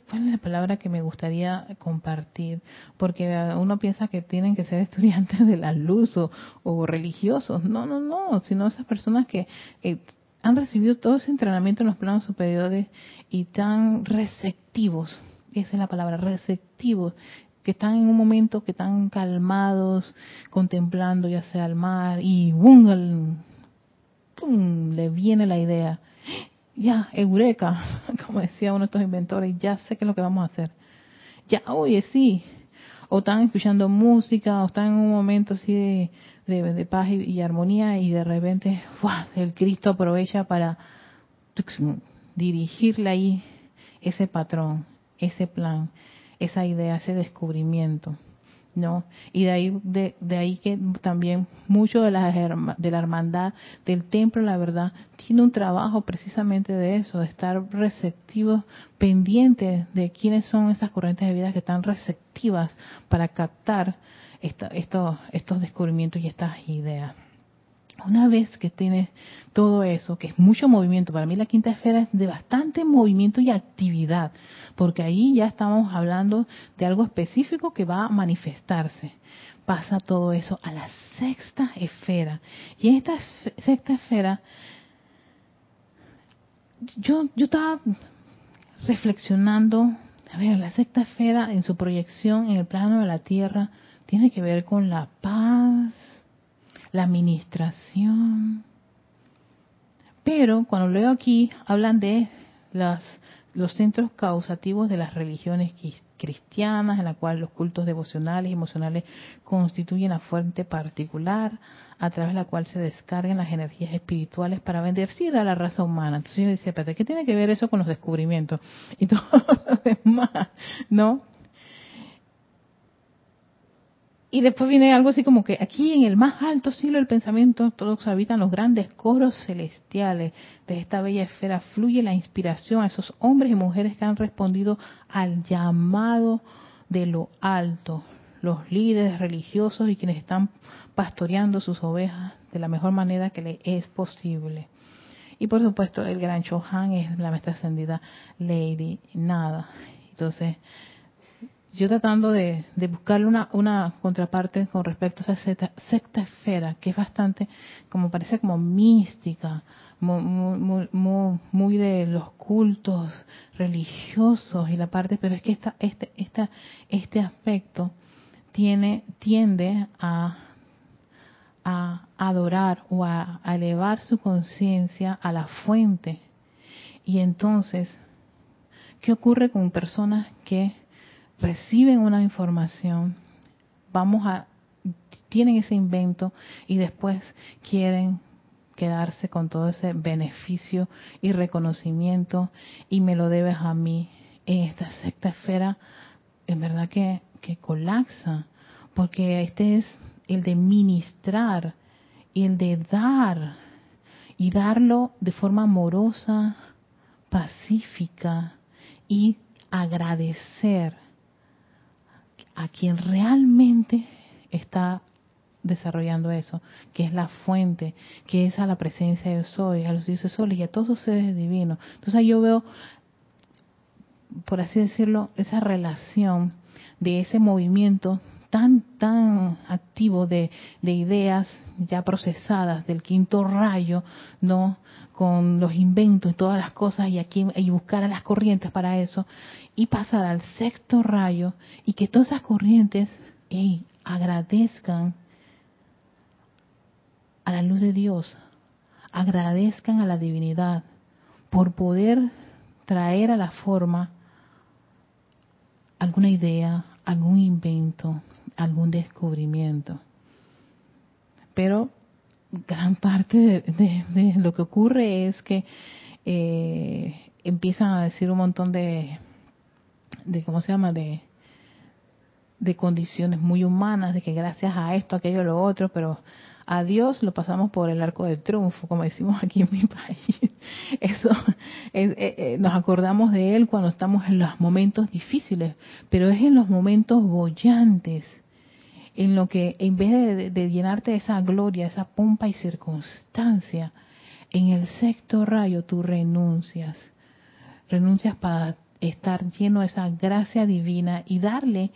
Speaker 1: ¿cuál es la palabra que me gustaría compartir? Porque uno piensa que tienen que ser estudiantes de la luz o, religiosos. No, no, no, sino esas personas que han recibido todo ese entrenamiento en los planos superiores y tan receptivos, esa es la palabra, receptivos que están en un momento que están calmados, contemplando ya sea el mar y ¡bum! le viene la idea. Ya, eureka, como decía uno de estos inventores, ya sé qué es lo que vamos a hacer. Ya, oye, sí. o están escuchando música, o están en un momento así de, paz y, armonía, y de repente el Cristo aprovecha para dirigirle ahí ese patrón, ese plan, esa idea, ese descubrimiento. ¿no? Y de ahí, de, ahí que también mucho de la, de la hermandad del templo, la verdad, tiene un trabajo precisamente de eso, de estar receptivos, pendientes de quiénes son esas corrientes de vida que están receptivas para captar estos, estos descubrimientos y estas ideas. Una vez que tienes todo eso, que es mucho movimiento, para mí la quinta esfera es de bastante movimiento y actividad, porque ahí ya estamos hablando de algo específico que va a manifestarse. Pasa todo eso a la sexta esfera. Y en esta sexta esfera, yo, yo estaba reflexionando, a ver, la sexta esfera en su proyección en el plano de la Tierra tiene que ver con la paz, la administración. Pero cuando leo aquí, hablan de las, los centros causativos de las religiones cristianas, en la cual los cultos devocionales y emocionales constituyen la fuente particular a través de la cual se descargan las energías espirituales para bendecir a la raza humana. Entonces yo decía, espérate, ¿qué tiene que ver eso con los descubrimientos? Y todo lo demás, ¿no? Y después viene algo así como que aquí en el más alto cielo del pensamiento todos habitan los grandes coros celestiales. De esta bella esfera fluye la inspiración a esos hombres y mujeres que han respondido al llamado de lo alto, los líderes religiosos y quienes están pastoreando sus ovejas de la mejor manera que le es posible. Y por supuesto el gran Chohan es la maestra ascendida Lady Nada. Entonces, yo tratando de, de buscarle una, una contraparte con respecto a esa sexta, esfera, que es bastante, como parece como mística, muy, muy, muy, de los cultos religiosos y la parte, pero es que esta, este, esta, este aspecto tiene, tiende a, a adorar o a elevar su conciencia a la fuente. Y entonces, ¿qué ocurre con personas que reciben una información, vamos a, tienen ese invento y después quieren quedarse con todo ese beneficio y reconocimiento y me lo debes a mí. En esta sexta esfera, en verdad que, que colapsa, porque este es el de ministrar y el de dar y darlo de forma amorosa, pacífica y agradecer a quien realmente está desarrollando eso, que es la fuente, que es a la presencia de soy, a los dioses soles y a todos los seres divinos. Entonces yo veo, por así decirlo, esa relación de ese movimiento tan, tan activo de, de ideas ya procesadas del quinto rayo, ¿no? Con los inventos y todas las cosas y aquí y buscar a las corrientes para eso y pasar al sexto rayo y que todas esas corrientes agradezcan a la luz de Dios, agradezcan a la divinidad por poder traer a la forma alguna idea, algún invento, algún descubrimiento. Pero gran parte de, lo que ocurre es que eh, empiezan a decir un montón de, de ¿cómo se llama? De, de condiciones muy humanas, de que gracias a esto, aquello, lo otro, pero a Dios lo pasamos por el arco del triunfo, como decimos aquí en mi país. Eso, eh, eh, nos acordamos de Él cuando estamos en los momentos difíciles, pero es en los momentos bollantes, en lo que en vez de, de llenarte de esa gloria, esa pompa y circunstancia, en el sexto rayo tú renuncias, renuncias para estar lleno de esa gracia divina y darle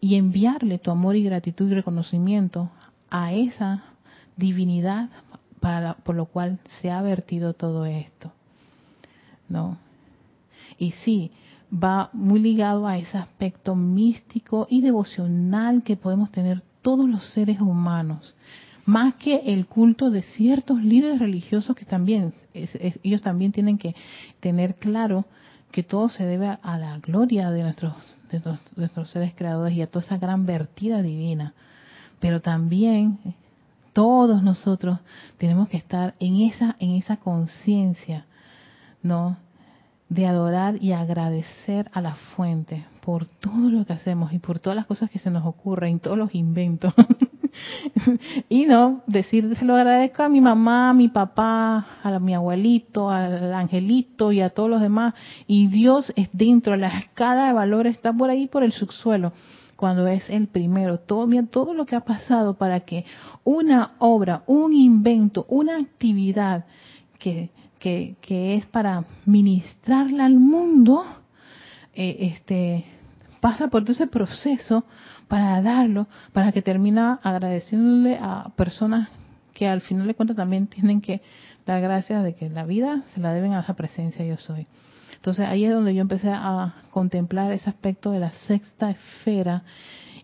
Speaker 1: y enviarle tu amor y gratitud y reconocimiento a esa divinidad para, por lo cual se ha vertido todo esto. ¿No? Y sí, va muy ligado a ese aspecto místico y devocional que podemos tener todos los seres humanos, más que el culto de ciertos líderes religiosos que también, ellos también tienen que tener claro que todo se debe a la gloria de nuestros, de nuestros, seres creadores y a toda esa gran vertida divina. Pero también todos nosotros tenemos que estar en esa, en esa conciencia, ¿no? De adorar y agradecer a la fuente por todo lo que hacemos y por todas las cosas que se nos ocurren, todos los inventos. y no, decir, se lo agradezco a mi mamá, a mi papá, a mi abuelito, al angelito y a todos los demás. Y Dios es dentro, la escala de valores está por ahí, por el subsuelo cuando es el primero. Todo, todo lo que ha pasado para que una obra, un invento, una actividad que, que, es para ministrarla al mundo, eh, este, pasa por todo ese proceso para darlo, para que termina agradeciéndole a personas que al final de cuentas también tienen que dar gracias de que la vida se la deben a esa presencia yo soy. Entonces ahí es donde yo empecé a contemplar ese aspecto de la sexta esfera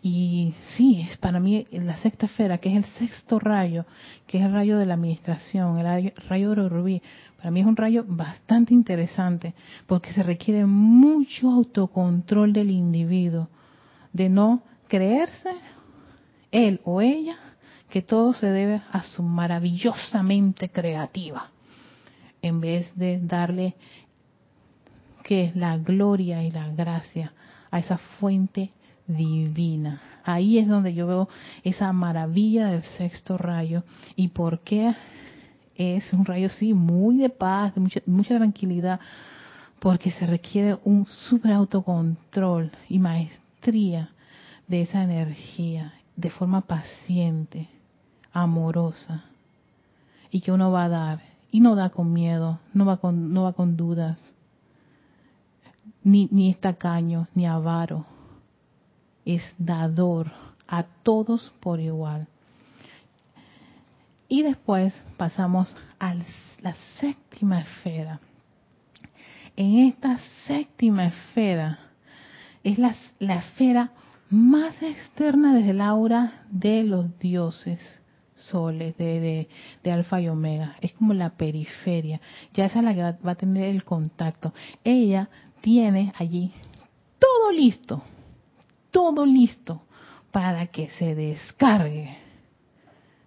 Speaker 1: y sí, es para mí la sexta esfera, que es el sexto rayo, que es el rayo de la administración, el rayo, de rubí, para mí es un rayo bastante interesante porque se requiere mucho autocontrol del individuo, de no creerse él o ella que todo se debe a su maravillosamente creativa, en vez de darle que la gloria y la gracia a esa fuente divina. Ahí es donde yo veo esa maravilla del sexto rayo y por qué es un rayo sí muy de paz, de mucha, mucha tranquilidad, porque se requiere un super autocontrol y maestría de esa energía de forma paciente, amorosa, y que uno va a dar, y no da con miedo, no va con, no va con dudas, ni, ni es tacaño, ni avaro, es dador a todos por igual. Y después pasamos a la séptima esfera. En esta séptima esfera es la, la esfera más externa desde el aura de los dioses soles de, de, alfa y omega. Es como la periferia. Ya esa es la que va, va, a tener el contacto. Ella tiene allí todo listo, todo listo para que se descargue.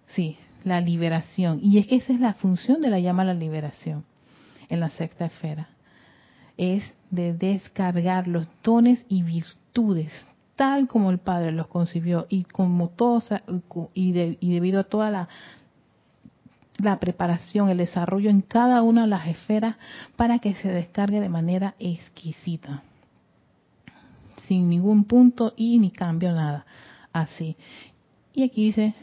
Speaker 1: Sí, la liberación. Y es que esa es la función de la llama la liberación en la sexta esfera. Es de descargar los dones y virtudes tal como el Padre los concibió y como todos y, debido a toda la, la preparación, el desarrollo en cada una de las esferas para que se descargue de manera exquisita, sin ningún punto y ni cambio nada, así. Y aquí dice,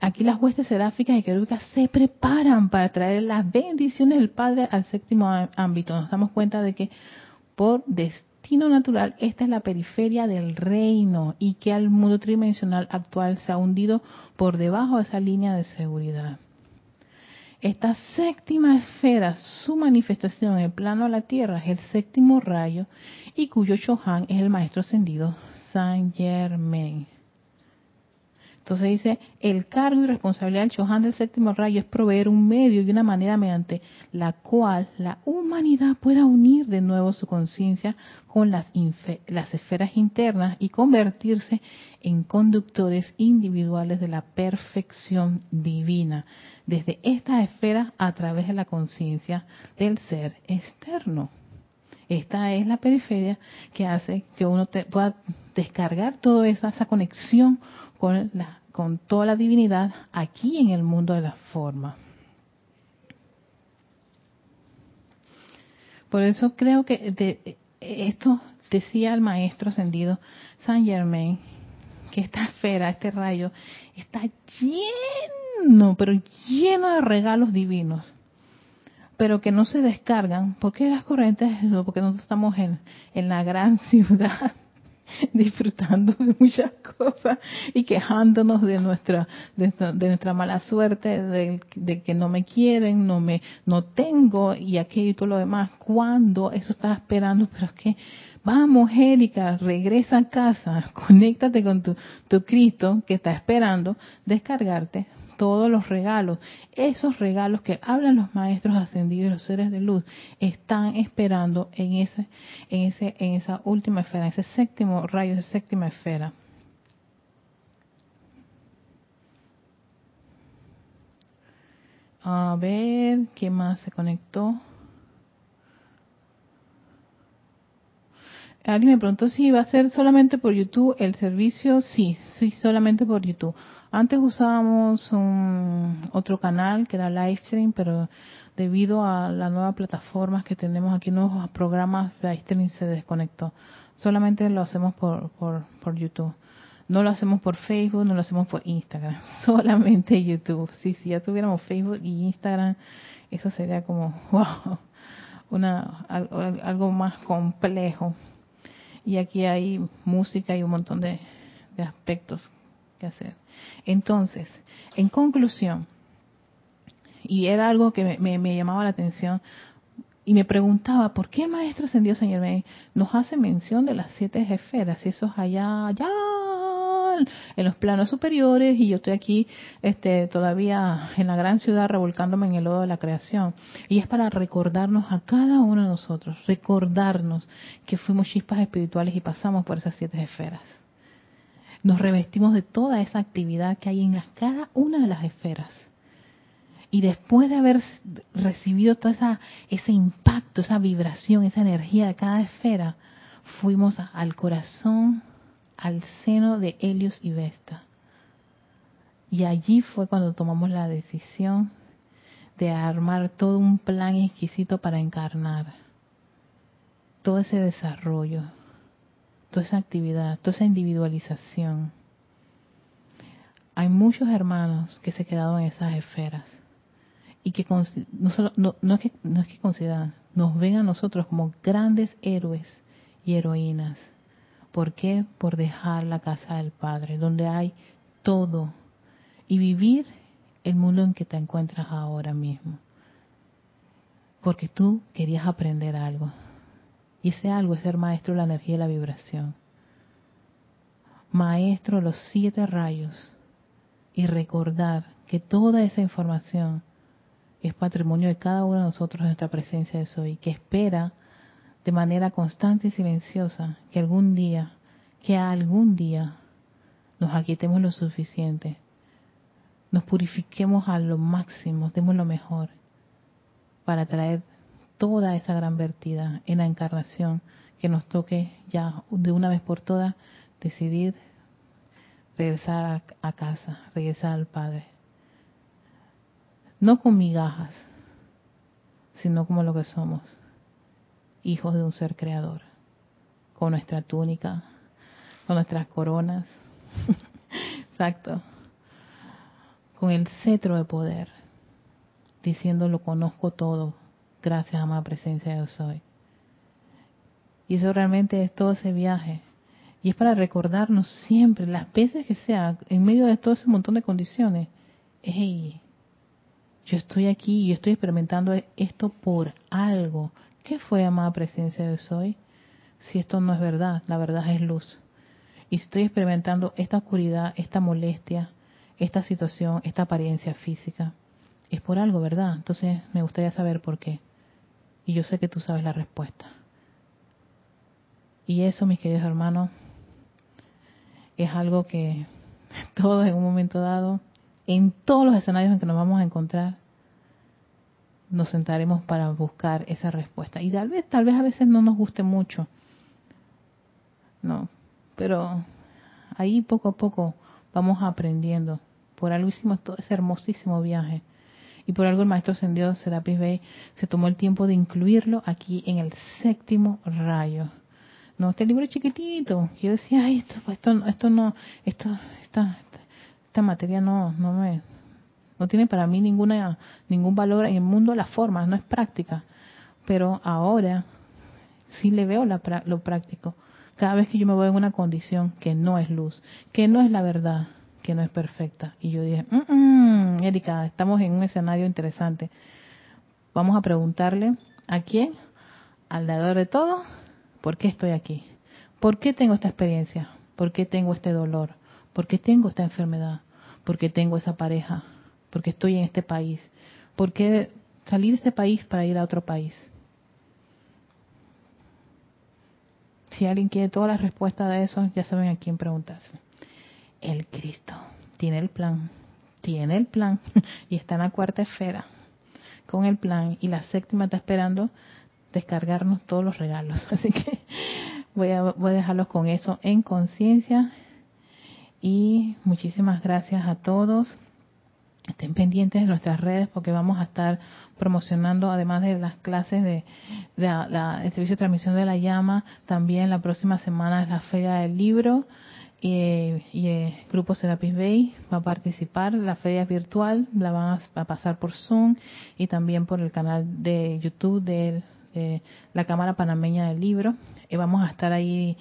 Speaker 1: aquí las huestes seráficas y querúbicas se preparan para traer las bendiciones del Padre al séptimo ámbito. Nos damos cuenta de que por destino natural, esta es la periferia del reino y que al mundo tridimensional actual se ha hundido por debajo de esa línea de seguridad. Esta séptima esfera, su manifestación en el plano de la Tierra es el séptimo rayo y cuyo Chohan es el maestro ascendido Saint Germain. Entonces dice, el cargo y responsabilidad del Chohan del séptimo rayo es proveer un medio y una manera mediante la cual la humanidad pueda unir de nuevo su conciencia con las, las esferas internas y convertirse en conductores individuales de la perfección divina, desde esta esfera a través de la conciencia del ser externo. Esta es la periferia que hace que uno pueda descargar toda esa, esa conexión con, la, con toda la divinidad aquí en el mundo de la forma. Por eso creo que de, esto decía el maestro ascendido Saint Germain, que esta esfera, este rayo, está lleno, pero lleno de regalos divinos, pero que no se descargan, porque las corrientes, porque nosotros estamos en la gran ciudad disfrutando de muchas cosas y quejándonos de nuestra de, nuestra mala suerte de, que no me quieren no me no tengo y aquello y todo lo demás cuando eso está esperando pero es que vamos Erika regresa a casa conéctate con tu, tu Cristo que está esperando descargarte todos los regalos, esos regalos que hablan los maestros ascendidos los seres de luz, están esperando en ese, en ese, en esa última esfera, en ese séptimo rayo, esa séptima esfera. A ver, ¿qué más se conectó? Alguien me preguntó si iba a ser solamente por YouTube el servicio. Sí, sí, solamente por YouTube. Antes usábamos un, otro canal que era Livestream, pero debido a las nuevas plataformas que tenemos aquí, nuevos programas, Livestream se desconectó. Solamente lo hacemos por, por, por YouTube. No lo hacemos por Facebook, no lo hacemos por Instagram, solamente YouTube. Sí, si ya tuviéramos Facebook y Instagram, eso sería como, wow, una, algo más complejo y aquí hay música y un montón de, aspectos que hacer. Entonces, en conclusión, y era algo que me, llamaba la atención, y me preguntaba, ¿por qué el Maestro Ascendido Señor May nos hace mención de las siete esferas? Y eso es allá, allá en los planos superiores y yo estoy aquí este, todavía en la gran ciudad revolcándome en el lodo de la creación. Y es para recordarnos a cada uno de nosotros, recordarnos que fuimos chispas espirituales y pasamos por esas siete esferas. Nos revestimos de toda esa actividad que hay en cada una de las esferas. Y después de haber recibido todo esa, ese impacto, esa vibración, esa energía de cada esfera, fuimos al corazón al seno de Helios y Vesta. Y allí fue cuando tomamos la decisión de armar todo un plan exquisito para encarnar. Todo ese desarrollo, toda esa actividad, toda esa individualización. Hay muchos hermanos que se quedaron en esas esferas y que no, solo, no, es que no es que consideran, nos ven a nosotros como grandes héroes y heroínas ¿Por qué? Por dejar la casa del Padre, donde hay todo, y vivir el mundo en que te encuentras ahora mismo. Porque tú querías aprender algo. Y ese algo es ser maestro de la energía y la vibración. Maestro de los siete rayos. Y recordar que toda esa información es patrimonio de cada uno de nosotros en nuestra presencia de soy, que espera de manera constante y silenciosa que algún día, que algún día nos aquietemos lo suficiente, nos purifiquemos a lo máximo, demos lo mejor para traer toda esa gran vertida en la encarnación que nos toque ya de una vez por todas decidir regresar a, casa, regresar al Padre. No con migajas, sino como lo que somos, hijos de un ser creador, con nuestra túnica, con nuestras coronas, exacto, con el cetro de poder, diciendo lo conozco todo, gracias a la presencia de soy. Y eso realmente es todo ese viaje. Y es para recordarnos siempre, las veces que sea, en medio de todo ese montón de condiciones, hey, yo estoy aquí y yo estoy experimentando esto por algo. ¿Qué fue, amada presencia de Soy? Si esto no es verdad, la verdad es luz. Y si estoy experimentando esta oscuridad, esta molestia, esta situación, esta apariencia física, es por algo, ¿verdad? Entonces me gustaría saber por qué. Y yo sé que tú sabes la respuesta. Y eso, mis queridos hermanos, es algo que todos en un momento dado, en todos los escenarios en que nos vamos a encontrar, nos sentaremos para buscar esa respuesta. Y tal vez, tal vez a veces no nos guste mucho, no, pero ahí poco a poco vamos aprendiendo. Por algo hicimos todo ese hermosísimo viaje. Y por algo el maestro ascendido Serapis Bey se tomó el tiempo de incluirlo aquí en el séptimo rayo. No, este libro es chiquitito. Yo decía, esto, esto, esto no, esto, esta, esta materia no, no me, no tiene para mí ninguna, ningún valor en el mundo de las formas, no es práctica. Pero ahora sí le veo lo práctico. Cada vez que yo me voy en una condición que no es luz, que no es la verdad, que no es perfecta. Y yo dije, mm, Erika, estamos en un escenario interesante. Vamos a preguntarle a quién, al dador de todo, ¿por qué estoy aquí? ¿Por qué tengo esta experiencia? ¿Por qué tengo este dolor? ¿Por qué tengo esta enfermedad? ¿Por qué tengo esa pareja? porque estoy en este país? ¿Por qué salir de este país para ir a otro país? Si alguien quiere toda la respuesta de eso, ya saben a quién preguntarse. El Cristo. Tiene el plan, tiene el plan. Y está en la cuarta esfera con el plan. Y la séptima está esperando descargarnos todos los regalos. Así que voy a, voy a dejarlos con eso en conciencia. Y muchísimas gracias a todos. Estén pendientes de nuestras redes porque vamos a estar promocionando, además de las clases de, el servicio de transmisión de la llama, también la próxima semana es la Feria del Libro y, y el grupo Serapis Bay va a participar. La feria es virtual, la van a, pasar por Zoom y también por el canal de YouTube de, la Cámara Panameña del Libro. Y vamos a estar ahí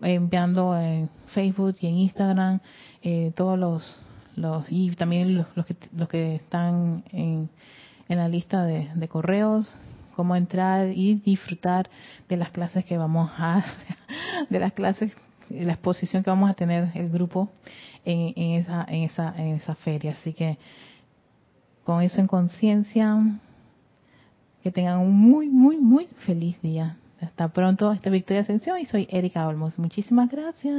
Speaker 1: enviando en Facebook y en Instagram eh, todos los, los y también los, los, que, los que están en, en la lista de, de, correos cómo entrar y disfrutar de las clases que vamos a de las clases la exposición que vamos a tener el grupo en, en esa en esa en esa feria así que con eso en conciencia que tengan un muy muy muy feliz día hasta pronto, esta Victoria Ascensión y soy Erika Olmos. Muchísimas gracias.